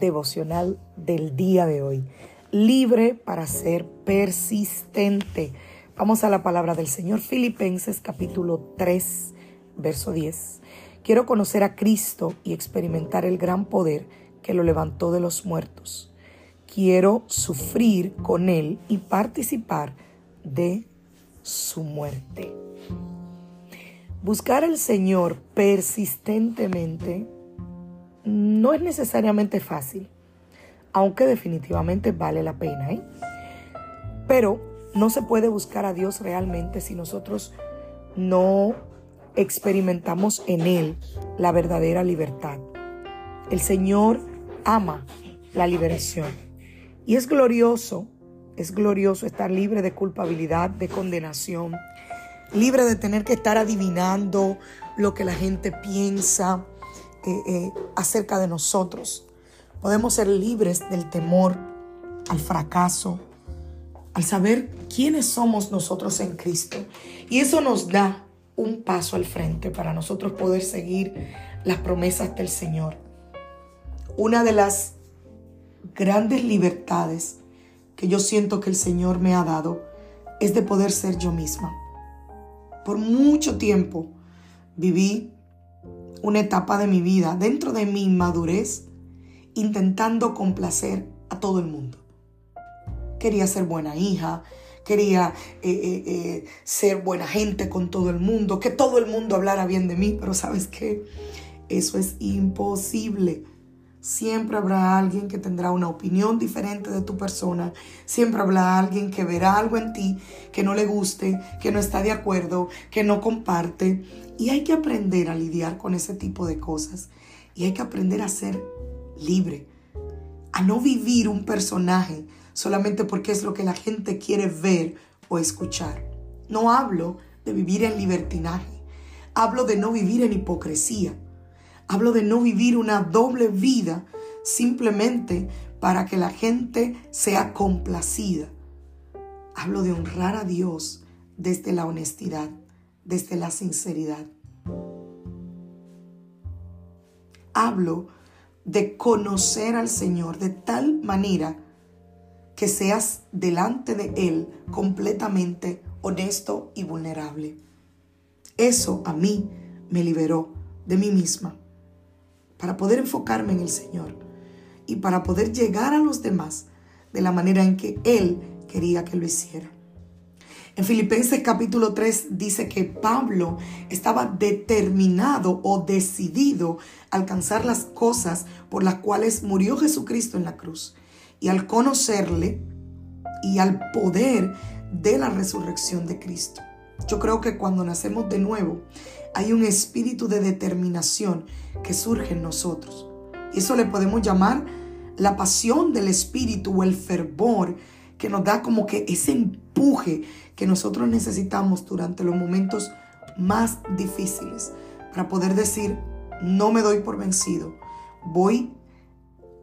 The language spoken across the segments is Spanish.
Devocional del día de hoy. Libre para ser persistente. Vamos a la palabra del Señor. Filipenses capítulo 3, verso 10. Quiero conocer a Cristo y experimentar el gran poder que lo levantó de los muertos. Quiero sufrir con Él y participar de su muerte. Buscar al Señor persistentemente no es necesariamente fácil, aunque definitivamente vale la pena. ¿eh? Pero no se puede buscar a Dios realmente si nosotros no experimentamos en Él la verdadera libertad. El Señor ama la liberación. Y es glorioso, es glorioso estar libre de culpabilidad, de condenación, libre de tener que estar adivinando lo que la gente piensa, eh, eh, acerca de nosotros. Podemos ser libres del temor al fracaso, al saber quiénes somos nosotros en Cristo. Y eso nos da un paso al frente para nosotros poder seguir las promesas del Señor. Una de las grandes libertades que yo siento que el Señor me ha dado es de poder ser yo misma. Por mucho tiempo viví una etapa de mi vida, dentro de mi inmadurez, intentando complacer a todo el mundo. Quería ser buena hija, quería eh, eh, eh, ser buena gente con todo el mundo, que todo el mundo hablara bien de mí, pero sabes qué, eso es imposible. Siempre habrá alguien que tendrá una opinión diferente de tu persona. Siempre habrá alguien que verá algo en ti que no le guste, que no está de acuerdo, que no comparte. Y hay que aprender a lidiar con ese tipo de cosas. Y hay que aprender a ser libre. A no vivir un personaje solamente porque es lo que la gente quiere ver o escuchar. No hablo de vivir en libertinaje. Hablo de no vivir en hipocresía. Hablo de no vivir una doble vida simplemente para que la gente sea complacida. Hablo de honrar a Dios desde la honestidad, desde la sinceridad. Hablo de conocer al Señor de tal manera que seas delante de Él completamente honesto y vulnerable. Eso a mí me liberó de mí misma para poder enfocarme en el Señor y para poder llegar a los demás de la manera en que Él quería que lo hiciera. En Filipenses capítulo 3 dice que Pablo estaba determinado o decidido a alcanzar las cosas por las cuales murió Jesucristo en la cruz. Y al conocerle y al poder de la resurrección de Cristo. Yo creo que cuando nacemos de nuevo hay un espíritu de determinación que surge en nosotros. Y eso le podemos llamar la pasión del espíritu o el fervor que nos da como que ese empuje que nosotros necesitamos durante los momentos más difíciles para poder decir, no me doy por vencido, voy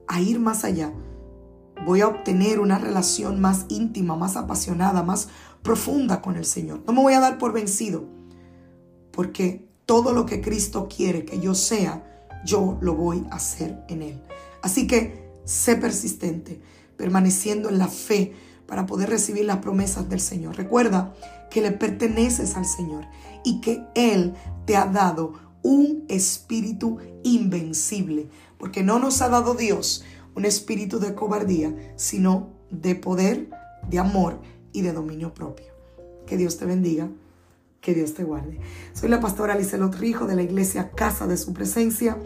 a ir más allá, voy a obtener una relación más íntima, más apasionada, más profunda con el Señor. No me voy a dar por vencido, porque todo lo que Cristo quiere que yo sea, yo lo voy a hacer en Él. Así que sé persistente, permaneciendo en la fe para poder recibir las promesas del Señor. Recuerda que le perteneces al Señor y que Él te ha dado un espíritu invencible, porque no nos ha dado Dios un espíritu de cobardía, sino de poder, de amor y de dominio propio. Que Dios te bendiga, que Dios te guarde. Soy la pastora Lizelot Rijo de la iglesia Casa de Su Presencia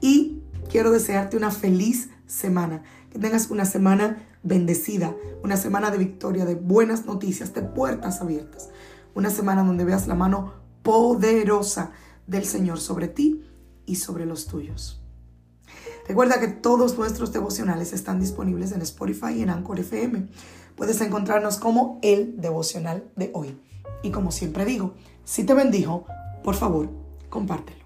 y quiero desearte una feliz semana, que tengas una semana bendecida, una semana de victoria, de buenas noticias, de puertas abiertas, una semana donde veas la mano poderosa del Señor sobre ti y sobre los tuyos. Recuerda que todos nuestros devocionales están disponibles en Spotify y en Anchor FM. Puedes encontrarnos como el devocional de hoy. Y como siempre digo, si te bendijo, por favor, compártelo.